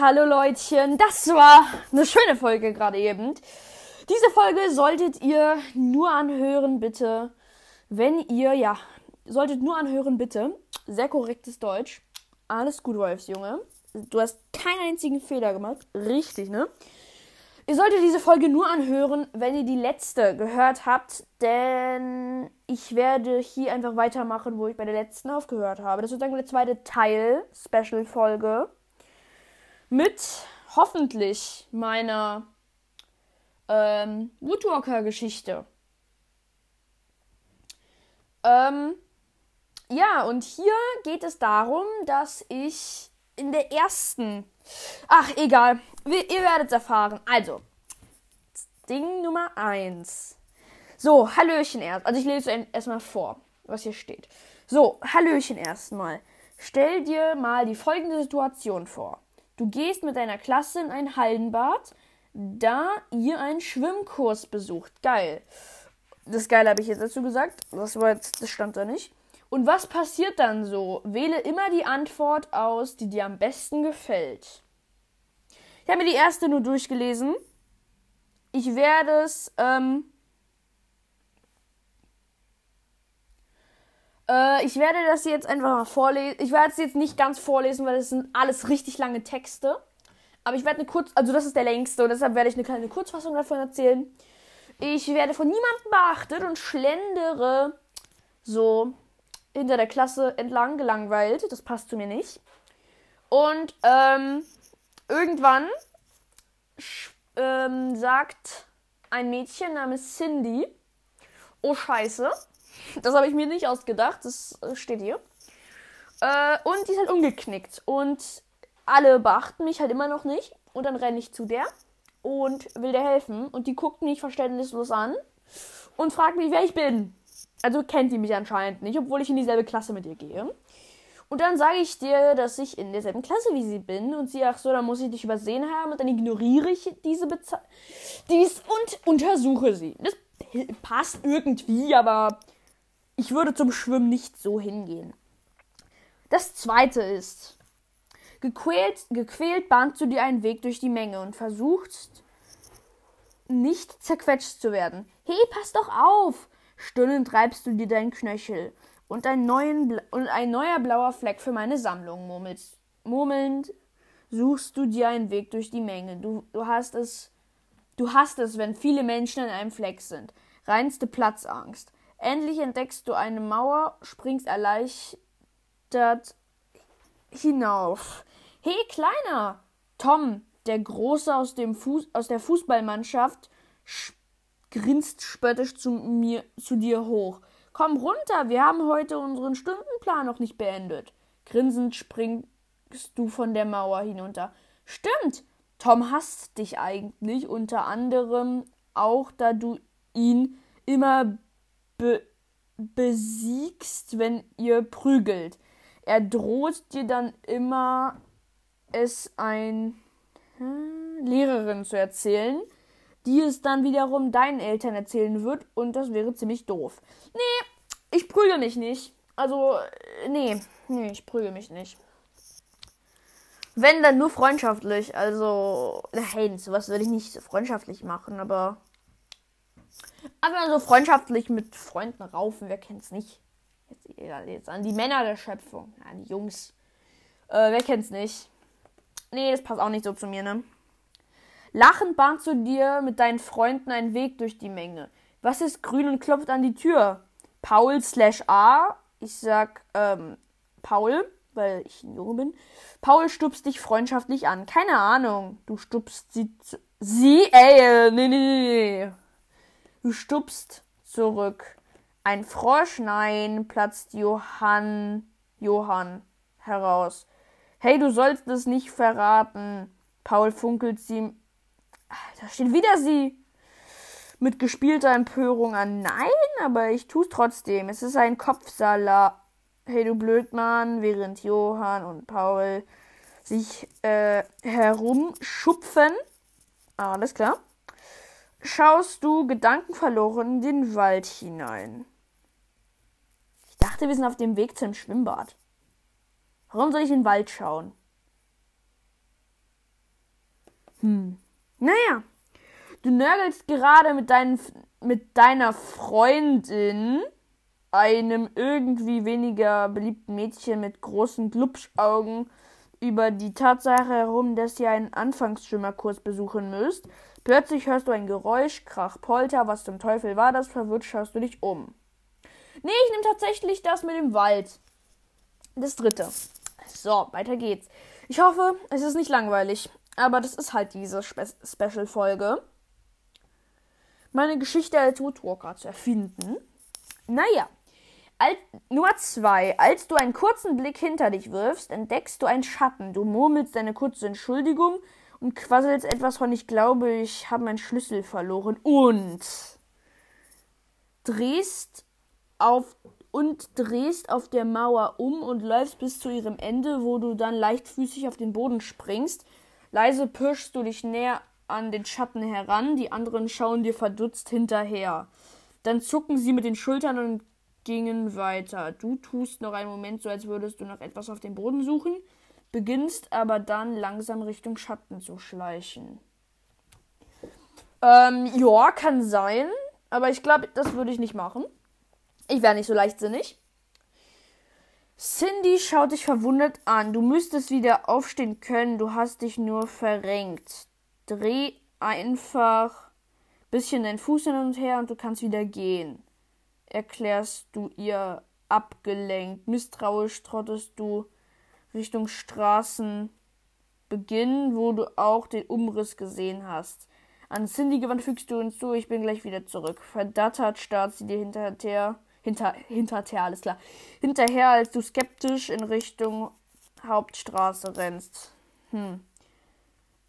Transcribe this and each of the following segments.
hallo Leutchen. Das war eine schöne Folge gerade eben. Diese Folge solltet ihr nur anhören, bitte. Wenn ihr, ja, solltet nur anhören, bitte. Sehr korrektes Deutsch. Alles gut, Wolfsjunge. Du hast keinen einzigen Fehler gemacht. Richtig, ne? Ihr solltet diese Folge nur anhören, wenn ihr die letzte gehört habt, denn ich werde hier einfach weitermachen, wo ich bei der letzten aufgehört habe. Das ist sozusagen der zweite Teil, Special-Folge, mit hoffentlich meiner ähm, Woodwalker-Geschichte. Ähm, ja, und hier geht es darum, dass ich in der ersten. Ach, egal. ihr werdet es erfahren. Also, Ding Nummer 1. So, Hallöchen erst. Also, ich lese erstmal vor, was hier steht. So, Hallöchen erstmal. Stell dir mal die folgende Situation vor. Du gehst mit deiner Klasse in ein Hallenbad, da ihr einen Schwimmkurs besucht. Geil. Das Geile habe ich jetzt dazu gesagt. Das, war jetzt, das stand da nicht. Und was passiert dann so? Wähle immer die Antwort aus, die dir am besten gefällt. Ich habe mir die erste nur durchgelesen. Ich werde es. Ähm, äh, ich werde das jetzt einfach mal vorlesen. Ich werde es jetzt nicht ganz vorlesen, weil es sind alles richtig lange Texte. Aber ich werde eine kurz, also das ist der längste und deshalb werde ich eine kleine Kurzfassung davon erzählen. Ich werde von niemandem beachtet und schlendere so hinter der Klasse entlang gelangweilt. Das passt zu mir nicht. Und ähm, irgendwann ähm, sagt ein Mädchen namens Cindy, oh Scheiße, das habe ich mir nicht ausgedacht, das äh, steht hier. Äh, und die ist halt umgeknickt. Und alle beachten mich halt immer noch nicht. Und dann renne ich zu der und will der helfen. Und die guckt mich verständnislos an und fragt mich, wer ich bin. Also kennt die mich anscheinend nicht, obwohl ich in dieselbe Klasse mit ihr gehe. Und dann sage ich dir, dass ich in derselben Klasse wie sie bin. Und sie, ach so, dann muss ich dich übersehen haben. Und dann ignoriere ich diese Beze dies und untersuche sie. Das passt irgendwie, aber ich würde zum Schwimmen nicht so hingehen. Das zweite ist, gequält, gequält bahnst du dir einen Weg durch die Menge und versuchst nicht zerquetscht zu werden. Hey, pass doch auf! Stöhnend treibst du dir deinen Knöchel und ein, neuen, und ein neuer blauer Fleck für meine Sammlung murmelst. Murmelnd suchst du dir einen Weg durch die Menge. Du, du hast es, du hast es, wenn viele Menschen in einem Fleck sind. Reinste Platzangst. Endlich entdeckst du eine Mauer, springst erleichtert hinauf. Hey, Kleiner! Tom, der Große aus, dem Fuß, aus der Fußballmannschaft, grinst spöttisch zu mir, zu dir hoch. Komm runter, wir haben heute unseren Stundenplan noch nicht beendet. Grinsend springst du von der Mauer hinunter. Stimmt, Tom hasst dich eigentlich, unter anderem auch, da du ihn immer be besiegst, wenn ihr prügelt. Er droht dir dann immer, es ein hm, Lehrerin zu erzählen, die es dann wiederum deinen Eltern erzählen wird und das wäre ziemlich doof. Nee, ich prügel mich nicht. Also, nee, nee, ich prügel mich nicht. Wenn, dann nur freundschaftlich. Also, nein, sowas würde ich nicht freundschaftlich machen, aber. Aber so freundschaftlich mit Freunden raufen, wer kennt's nicht? Jetzt, jetzt an die Männer der Schöpfung, an die Jungs. Äh, wer kennt's nicht? Nee, das passt auch nicht so zu mir, ne? Lachend bahnst du dir mit deinen Freunden einen Weg durch die Menge. Was ist grün und klopft an die Tür? Paul slash A. Ich sag ähm, Paul, weil ich ein Junge bin. Paul stupst dich freundschaftlich an. Keine Ahnung. Du stupst sie. Sie? Ey, nee, nee, nee. Du stupst zurück. Ein Frosch? Nein, platzt Johann. Johann heraus. Hey, du sollst es nicht verraten. Paul funkelt sie da steht wieder sie mit gespielter Empörung an. Nein, aber ich tu's trotzdem. Es ist ein Kopfsalat. Hey, du Blödmann, während Johann und Paul sich äh, herumschupfen. Alles klar. Schaust du gedankenverloren in den Wald hinein. Ich dachte, wir sind auf dem Weg zum Schwimmbad. Warum soll ich in den Wald schauen? Hm. Naja. Du nörgelst gerade mit, deinen, mit deiner Freundin, einem irgendwie weniger beliebten Mädchen mit großen Glubschaugen, über die Tatsache herum, dass ihr einen Anfangsschwimmerkurs besuchen müsst. Plötzlich hörst du ein Geräusch, Krach, Polter. Was zum Teufel war das? Verwirrt schaust du dich um. Nee, ich nehme tatsächlich das mit dem Wald. Das dritte. So, weiter geht's. Ich hoffe, es ist nicht langweilig. Aber das ist halt diese Spe Special-Folge. Meine Geschichte als Woodwalker zu erfinden. Naja. Al Nummer zwei. Als du einen kurzen Blick hinter dich wirfst, entdeckst du einen Schatten. Du murmelst eine kurze Entschuldigung und quasselst etwas von ich glaube, ich habe meinen Schlüssel verloren und drehst auf und drehst auf der Mauer um und läufst bis zu ihrem Ende, wo du dann leichtfüßig auf den Boden springst. Leise pirschst du dich näher an den Schatten heran, die anderen schauen dir verdutzt hinterher. Dann zucken sie mit den Schultern und gingen weiter. Du tust noch einen Moment so, als würdest du nach etwas auf dem Boden suchen, beginnst aber dann langsam Richtung Schatten zu schleichen. Ähm, ja, kann sein, aber ich glaube, das würde ich nicht machen. Ich wäre nicht so leichtsinnig. Cindy schaut dich verwundert an. Du müsstest wieder aufstehen können, du hast dich nur verrenkt. Dreh einfach bisschen deinen Fuß hin und her und du kannst wieder gehen. Erklärst du ihr abgelenkt. Misstrauisch trottest du Richtung Straßenbeginn, wo du auch den Umriss gesehen hast. An Cindy gewandt fügst du hinzu, ich bin gleich wieder zurück. Verdattert starrt sie dir hinterher, hinter, hinterher, alles klar. Hinterher, als du skeptisch in Richtung Hauptstraße rennst. Hm.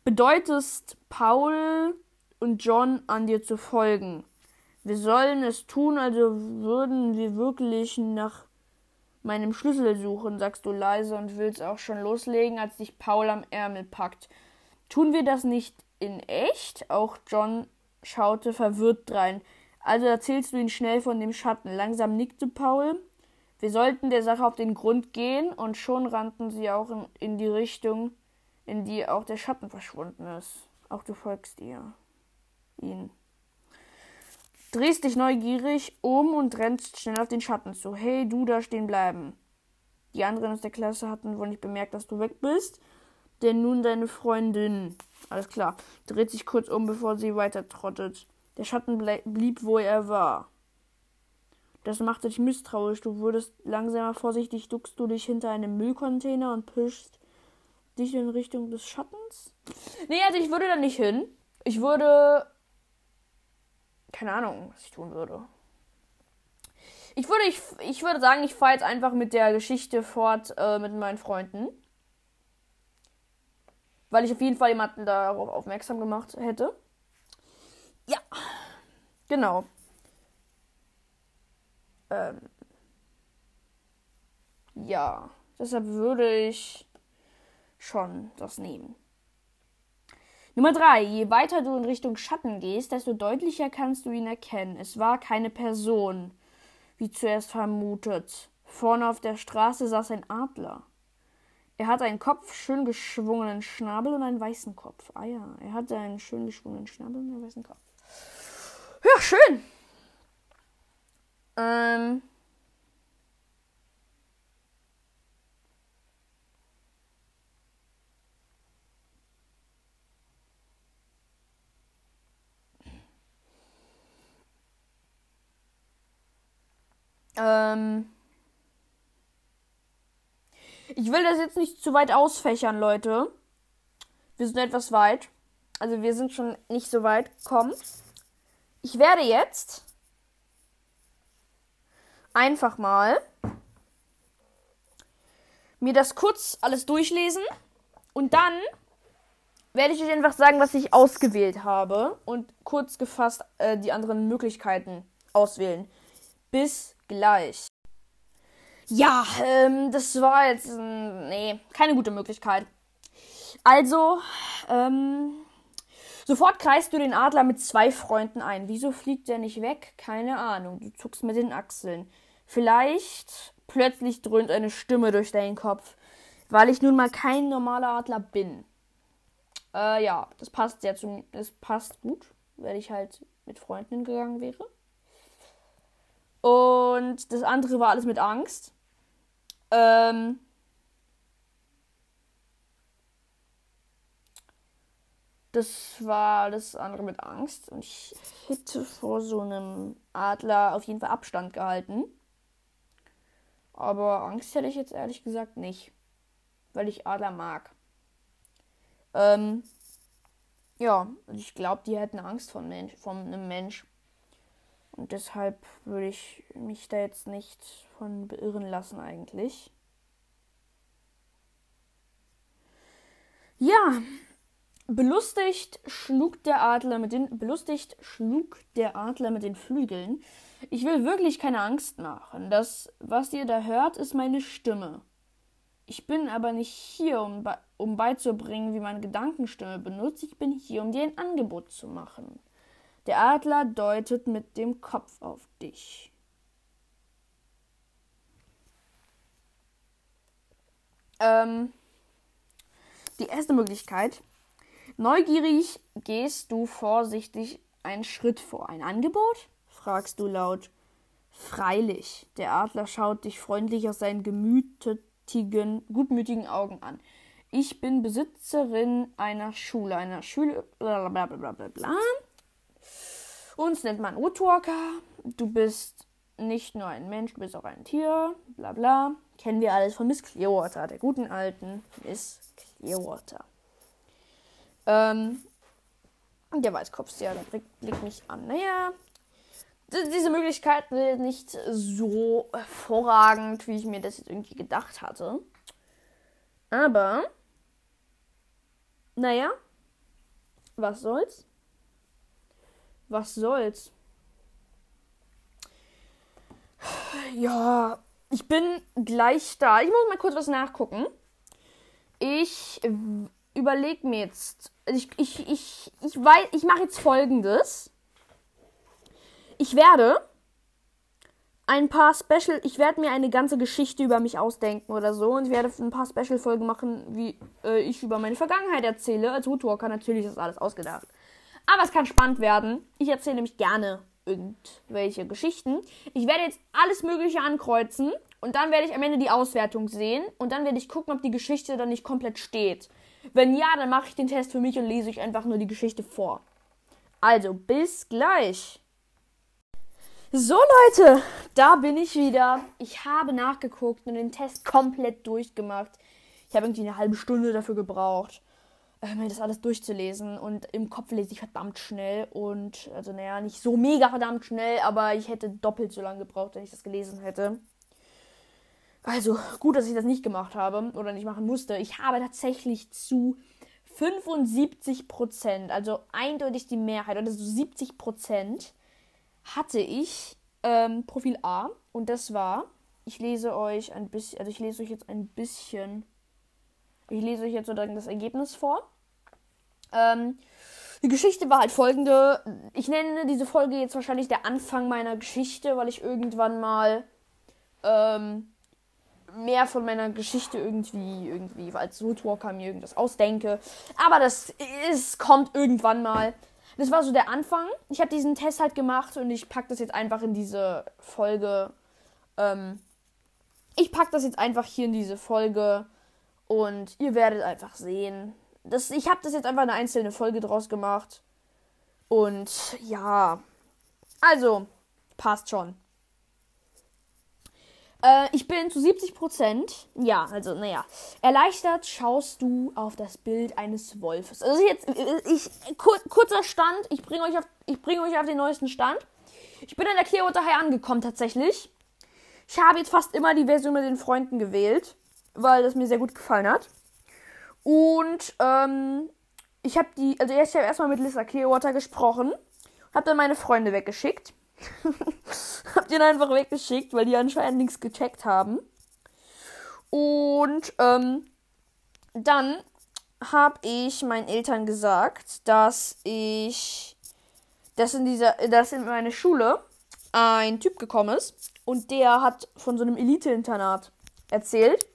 Bedeutest Paul und John an dir zu folgen. Wir sollen es tun, also würden wir wirklich nach meinem Schlüssel suchen, sagst du leise und willst auch schon loslegen, als dich Paul am Ärmel packt. Tun wir das nicht in echt? Auch John schaute verwirrt drein. Also erzählst du ihn schnell von dem Schatten. Langsam nickte Paul. Wir sollten der Sache auf den Grund gehen und schon rannten sie auch in, in die Richtung, in die auch der Schatten verschwunden ist. Auch du folgst ihr. Ihn drehst dich neugierig um und rennst schnell auf den Schatten zu. Hey, du da stehen bleiben. Die anderen aus der Klasse hatten wohl nicht bemerkt, dass du weg bist. Denn nun deine Freundin. Alles klar. Dreht sich kurz um, bevor sie weiter trottet. Der Schatten blieb, wo er war. Das machte dich misstrauisch. Du wurdest langsamer vorsichtig, duckst du dich hinter einem Müllcontainer und pischst dich in Richtung des Schattens? Nee, also ich würde da nicht hin. Ich würde keine Ahnung, was ich tun würde. Ich würde, ich, ich würde sagen, ich fahre jetzt einfach mit der Geschichte fort äh, mit meinen Freunden. Weil ich auf jeden Fall jemanden darauf aufmerksam gemacht hätte. Ja. Genau. Ähm. Ja. Deshalb würde ich schon das nehmen. Nummer 3. Je weiter du in Richtung Schatten gehst, desto deutlicher kannst du ihn erkennen. Es war keine Person, wie zuerst vermutet. Vorne auf der Straße saß ein Adler. Er hatte einen Kopf, schön geschwungenen Schnabel und einen weißen Kopf. Ah ja, er hatte einen schön geschwungenen Schnabel und einen weißen Kopf. Ja, schön. Ähm, Ähm ich will das jetzt nicht zu weit ausfächern, Leute. Wir sind etwas weit. Also wir sind schon nicht so weit. Komm. Ich werde jetzt einfach mal mir das kurz alles durchlesen und dann werde ich euch einfach sagen, was ich ausgewählt habe und kurz gefasst äh, die anderen Möglichkeiten auswählen. Bis gleich. Ja, ähm, das war jetzt, nee, keine gute Möglichkeit. Also, ähm, sofort kreist du den Adler mit zwei Freunden ein. Wieso fliegt der nicht weg? Keine Ahnung. Du zuckst mit den Achseln. Vielleicht plötzlich dröhnt eine Stimme durch deinen Kopf, weil ich nun mal kein normaler Adler bin. Äh, ja, das passt sehr zu Das passt gut, weil ich halt mit Freunden gegangen wäre. Und das andere war alles mit Angst. Ähm, das war das andere mit Angst. Und ich hätte vor so einem Adler auf jeden Fall Abstand gehalten. Aber Angst hätte ich jetzt ehrlich gesagt nicht. Weil ich Adler mag. Ähm, ja, ich glaube, die hätten Angst von, Mensch, von einem Mensch. Und deshalb würde ich mich da jetzt nicht von beirren lassen eigentlich. Ja, belustigt schlug der Adler mit den belustigt schlug der Adler mit den Flügeln. Ich will wirklich keine Angst machen. Das, was ihr da hört, ist meine Stimme. Ich bin aber nicht hier, um, um beizubringen, wie man Gedankenstimme benutzt. Ich bin hier, um dir ein Angebot zu machen. Der Adler deutet mit dem Kopf auf dich. Ähm, die erste Möglichkeit. Neugierig gehst du vorsichtig einen Schritt vor. Ein Angebot? fragst du laut. Freilich. Der Adler schaut dich freundlich aus seinen gemütigen, gutmütigen Augen an. Ich bin Besitzerin einer Schule, einer Schule, bla. Uns nennt man Woodwalker. Du bist nicht nur ein Mensch, du bist auch ein Tier. Bla bla. Kennen wir alles von Miss Clearwater, der guten alten Miss Clearwater. Ähm, der Weißkopfseher blickt mich an. Naja, diese Möglichkeit sind nicht so hervorragend, wie ich mir das jetzt irgendwie gedacht hatte. Aber, naja, was soll's? Was soll's? Ja, ich bin gleich da. Ich muss mal kurz was nachgucken. Ich überlege mir jetzt. Ich, ich, ich, ich weiß, ich mache jetzt folgendes. Ich werde ein paar Special, ich werde mir eine ganze Geschichte über mich ausdenken oder so und ich werde ein paar Special-Folgen machen, wie äh, ich über meine Vergangenheit erzähle. Als Woodwalker natürlich ist alles ausgedacht. Aber es kann spannend werden. Ich erzähle nämlich gerne irgendwelche Geschichten. Ich werde jetzt alles Mögliche ankreuzen und dann werde ich am Ende die Auswertung sehen und dann werde ich gucken, ob die Geschichte dann nicht komplett steht. Wenn ja, dann mache ich den Test für mich und lese euch einfach nur die Geschichte vor. Also, bis gleich. So Leute, da bin ich wieder. Ich habe nachgeguckt und den Test komplett durchgemacht. Ich habe irgendwie eine halbe Stunde dafür gebraucht mir das alles durchzulesen. Und im Kopf lese ich verdammt schnell. Und, also, naja, nicht so mega verdammt schnell, aber ich hätte doppelt so lange gebraucht, wenn ich das gelesen hätte. Also, gut, dass ich das nicht gemacht habe oder nicht machen musste. Ich habe tatsächlich zu 75 Prozent, also eindeutig die Mehrheit, oder so 70 Prozent, hatte ich ähm, Profil A. Und das war, ich lese euch ein bisschen, also ich lese euch jetzt ein bisschen ich lese euch jetzt sozusagen das Ergebnis vor. Ähm, die Geschichte war halt folgende. Ich nenne diese Folge jetzt wahrscheinlich der Anfang meiner Geschichte, weil ich irgendwann mal ähm, mehr von meiner Geschichte irgendwie, irgendwie als Rootwalker mir irgendwas ausdenke. Aber das ist, kommt irgendwann mal. Das war so der Anfang. Ich habe diesen Test halt gemacht und ich packe das jetzt einfach in diese Folge. Ähm, ich packe das jetzt einfach hier in diese Folge und ihr werdet einfach sehen. Das, ich habe das jetzt einfach eine einzelne Folge draus gemacht. Und ja. Also, passt schon. Äh, ich bin zu 70 Prozent. Ja, also, naja. Erleichtert schaust du auf das Bild eines Wolfes. Also, jetzt, ich, kur, kurzer Stand. Ich bringe euch, auf, bring euch auf den neuesten Stand. Ich bin in der Clearwater High angekommen, tatsächlich. Ich habe jetzt fast immer die Version mit den Freunden gewählt weil das mir sehr gut gefallen hat. Und ähm, ich habe die, also ich habe erstmal mit Lisa Clearwater gesprochen, habe dann meine Freunde weggeschickt. hab dann einfach weggeschickt, weil die anscheinend nichts gecheckt haben. Und ähm, dann habe ich meinen Eltern gesagt, dass ich, dass in dieser, dass in meine Schule ein Typ gekommen ist und der hat von so einem Elite-Internat erzählt.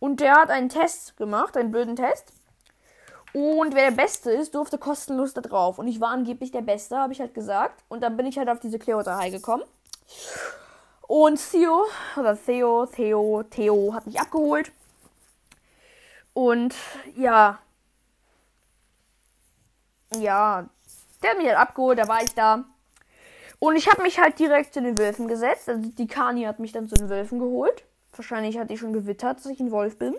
Und der hat einen Test gemacht, einen blöden Test. Und wer der Beste ist, durfte kostenlos da drauf. Und ich war angeblich der Beste, habe ich halt gesagt. Und dann bin ich halt auf diese Clearwater High gekommen. Und Theo, oder Theo, Theo, Theo hat mich abgeholt. Und ja. Ja, der hat mich halt abgeholt, da war ich da. Und ich habe mich halt direkt zu den Wölfen gesetzt. Also die Kani hat mich dann zu den Wölfen geholt. Wahrscheinlich hat die schon gewittert, dass ich ein Wolf bin.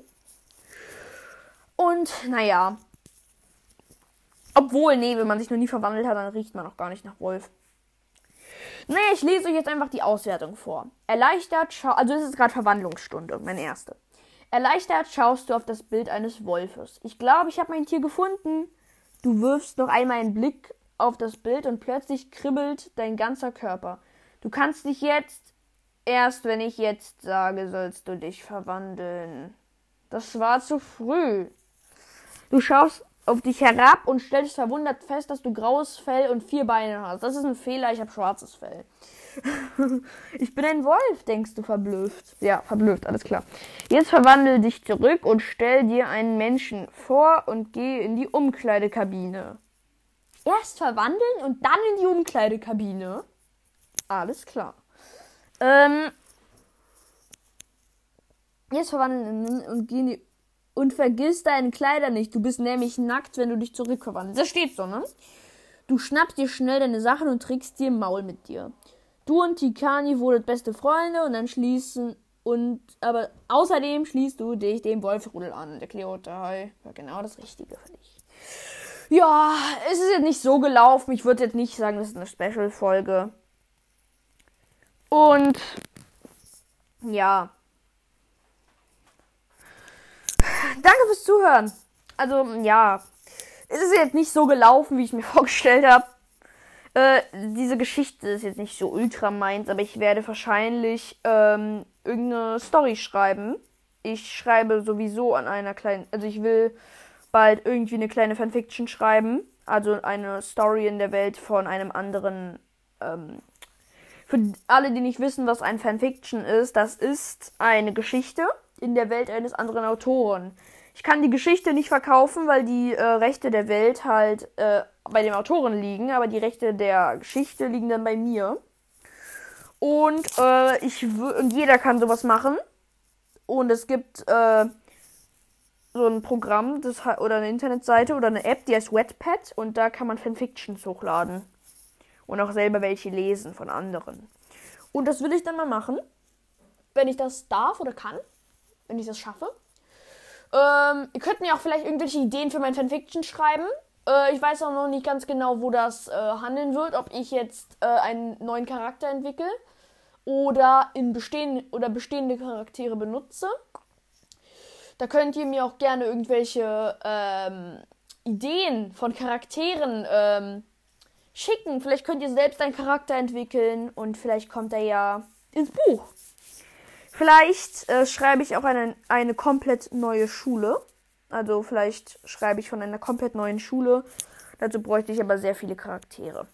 Und naja. Obwohl, nee, wenn man sich noch nie verwandelt hat, dann riecht man auch gar nicht nach Wolf. Naja, ich lese euch jetzt einfach die Auswertung vor. Erleichtert, schau also das ist gerade Verwandlungsstunde, meine erste. Erleichtert schaust du auf das Bild eines Wolfes. Ich glaube, ich habe mein Tier gefunden. Du wirfst noch einmal einen Blick auf das Bild und plötzlich kribbelt dein ganzer Körper. Du kannst dich jetzt, erst wenn ich jetzt sage, sollst du dich verwandeln. Das war zu früh. Du schaust auf dich herab und stellst verwundert fest, dass du graues Fell und vier Beine hast. Das ist ein Fehler, ich habe schwarzes Fell. ich bin ein Wolf, denkst du verblüfft. Ja, verblüfft, alles klar. Jetzt verwandel dich zurück und stell dir einen Menschen vor und geh in die Umkleidekabine. Erst verwandeln und dann in die Umkleidekabine. Alles klar. Ähm, jetzt verwandeln und geh in die und vergiss deine Kleider nicht. Du bist nämlich nackt, wenn du dich zurückverwandelst. Das steht so, ne? Du schnappst dir schnell deine Sachen und trägst dir Maul mit dir. Du und Tikani wurdet beste Freunde und dann schließen und aber außerdem schließt du dich dem Wolfrudel an. Der Kleotai war genau das Richtige für dich. Ja, es ist jetzt nicht so gelaufen. Ich würde jetzt nicht sagen, das ist eine Special-Folge. Und ja. Danke fürs Zuhören. Also, ja. Es ist jetzt nicht so gelaufen, wie ich mir vorgestellt habe. Äh, diese Geschichte ist jetzt nicht so ultra meins, aber ich werde wahrscheinlich ähm, irgendeine Story schreiben. Ich schreibe sowieso an einer kleinen, also ich will bald irgendwie eine kleine Fanfiction schreiben, also eine Story in der Welt von einem anderen. Ähm, für alle, die nicht wissen, was ein Fanfiction ist, das ist eine Geschichte in der Welt eines anderen Autoren. Ich kann die Geschichte nicht verkaufen, weil die äh, Rechte der Welt halt äh, bei dem Autoren liegen, aber die Rechte der Geschichte liegen dann bei mir. Und äh, ich und jeder kann sowas machen. Und es gibt äh, so ein Programm das, oder eine Internetseite oder eine App, die heißt Wetpad und da kann man Fanfictions hochladen. Und auch selber welche lesen von anderen. Und das will ich dann mal machen, wenn ich das darf oder kann, wenn ich das schaffe. Ähm, ihr könnt mir auch vielleicht irgendwelche Ideen für mein Fanfiction schreiben. Äh, ich weiß auch noch nicht ganz genau, wo das äh, handeln wird. Ob ich jetzt äh, einen neuen Charakter entwickle oder in bestehende oder bestehende Charaktere benutze. Da könnt ihr mir auch gerne irgendwelche ähm, Ideen von Charakteren ähm, schicken. Vielleicht könnt ihr selbst einen Charakter entwickeln und vielleicht kommt er ja ins Buch. Vielleicht äh, schreibe ich auch eine, eine komplett neue Schule. Also vielleicht schreibe ich von einer komplett neuen Schule. Dazu bräuchte ich aber sehr viele Charaktere.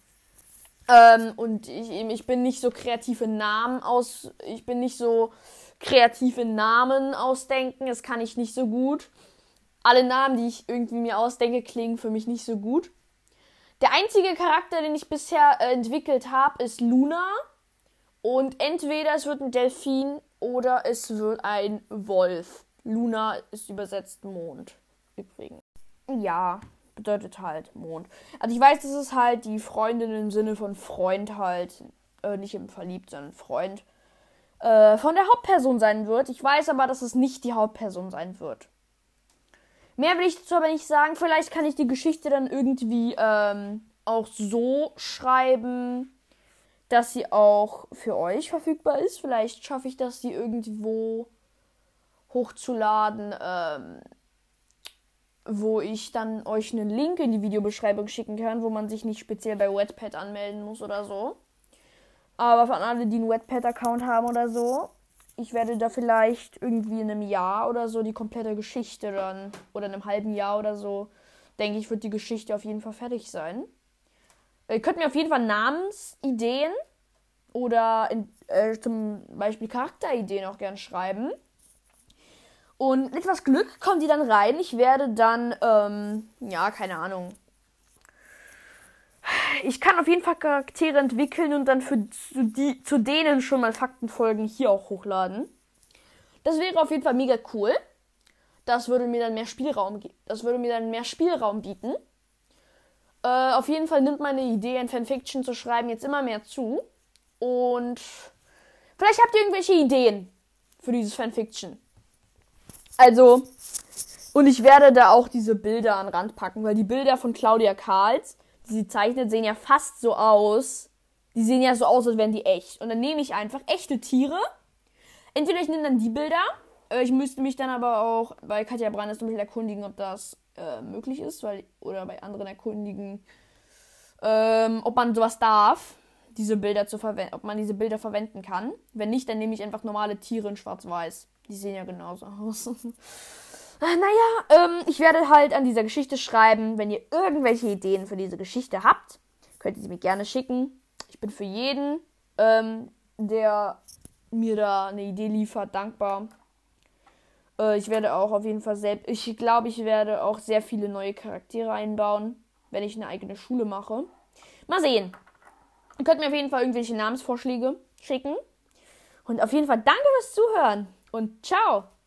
Ähm, und ich, ich bin nicht so kreative Namen aus. Ich bin nicht so kreative Namen ausdenken. Das kann ich nicht so gut. Alle Namen, die ich irgendwie mir ausdenke, klingen für mich nicht so gut. Der einzige Charakter, den ich bisher äh, entwickelt habe, ist Luna. Und entweder es wird ein Delfin oder es wird ein Wolf. Luna ist übersetzt Mond. Übrigens. Ja, bedeutet halt Mond. Also ich weiß, dass es halt die Freundin im Sinne von Freund halt, äh, nicht im Verliebt, sondern Freund, äh, von der Hauptperson sein wird. Ich weiß aber, dass es nicht die Hauptperson sein wird. Mehr will ich dazu aber nicht sagen. Vielleicht kann ich die Geschichte dann irgendwie ähm, auch so schreiben, dass sie auch für euch verfügbar ist. Vielleicht schaffe ich das, sie irgendwo hochzuladen, ähm, wo ich dann euch einen Link in die Videobeschreibung schicken kann, wo man sich nicht speziell bei Wetpad anmelden muss oder so. Aber von alle, die einen Wetpad-Account haben oder so, ich werde da vielleicht irgendwie in einem Jahr oder so die komplette Geschichte dann, oder in einem halben Jahr oder so, denke ich, wird die Geschichte auf jeden Fall fertig sein. Ihr könnt mir auf jeden Fall Namensideen oder in, äh, zum Beispiel Charakterideen auch gern schreiben. Und mit etwas Glück kommen die dann rein. Ich werde dann, ähm, ja, keine Ahnung. Ich kann auf jeden Fall Charaktere entwickeln und dann für zu, die, zu denen schon mal Faktenfolgen hier auch hochladen. Das wäre auf jeden Fall mega cool. Das würde mir dann mehr Spielraum, das würde mir dann mehr Spielraum bieten. Äh, auf jeden Fall nimmt meine Idee, ein Fanfiction zu schreiben, jetzt immer mehr zu. Und vielleicht habt ihr irgendwelche Ideen für dieses Fanfiction. Also, und ich werde da auch diese Bilder an Rand packen, weil die Bilder von Claudia Karls, die sie zeichnet, sehen ja fast so aus. Die sehen ja so aus, als wären die echt. Und dann nehme ich einfach echte Tiere. Entweder ich nehme dann die Bilder. Äh, ich müsste mich dann aber auch bei Katja Brandes ein bisschen erkundigen, ob das äh, möglich ist, weil, oder bei anderen erkundigen, ähm, ob man sowas darf, diese Bilder zu verwenden, ob man diese Bilder verwenden kann. Wenn nicht, dann nehme ich einfach normale Tiere in Schwarz-Weiß. Die sehen ja genauso aus. Ah, naja, ähm, ich werde halt an dieser Geschichte schreiben. Wenn ihr irgendwelche Ideen für diese Geschichte habt, könnt ihr sie mir gerne schicken. Ich bin für jeden, ähm, der mir da eine Idee liefert, dankbar. Äh, ich werde auch auf jeden Fall selbst. Ich glaube, ich werde auch sehr viele neue Charaktere einbauen, wenn ich eine eigene Schule mache. Mal sehen. Ihr könnt mir auf jeden Fall irgendwelche Namensvorschläge schicken. Und auf jeden Fall danke fürs Zuhören und ciao!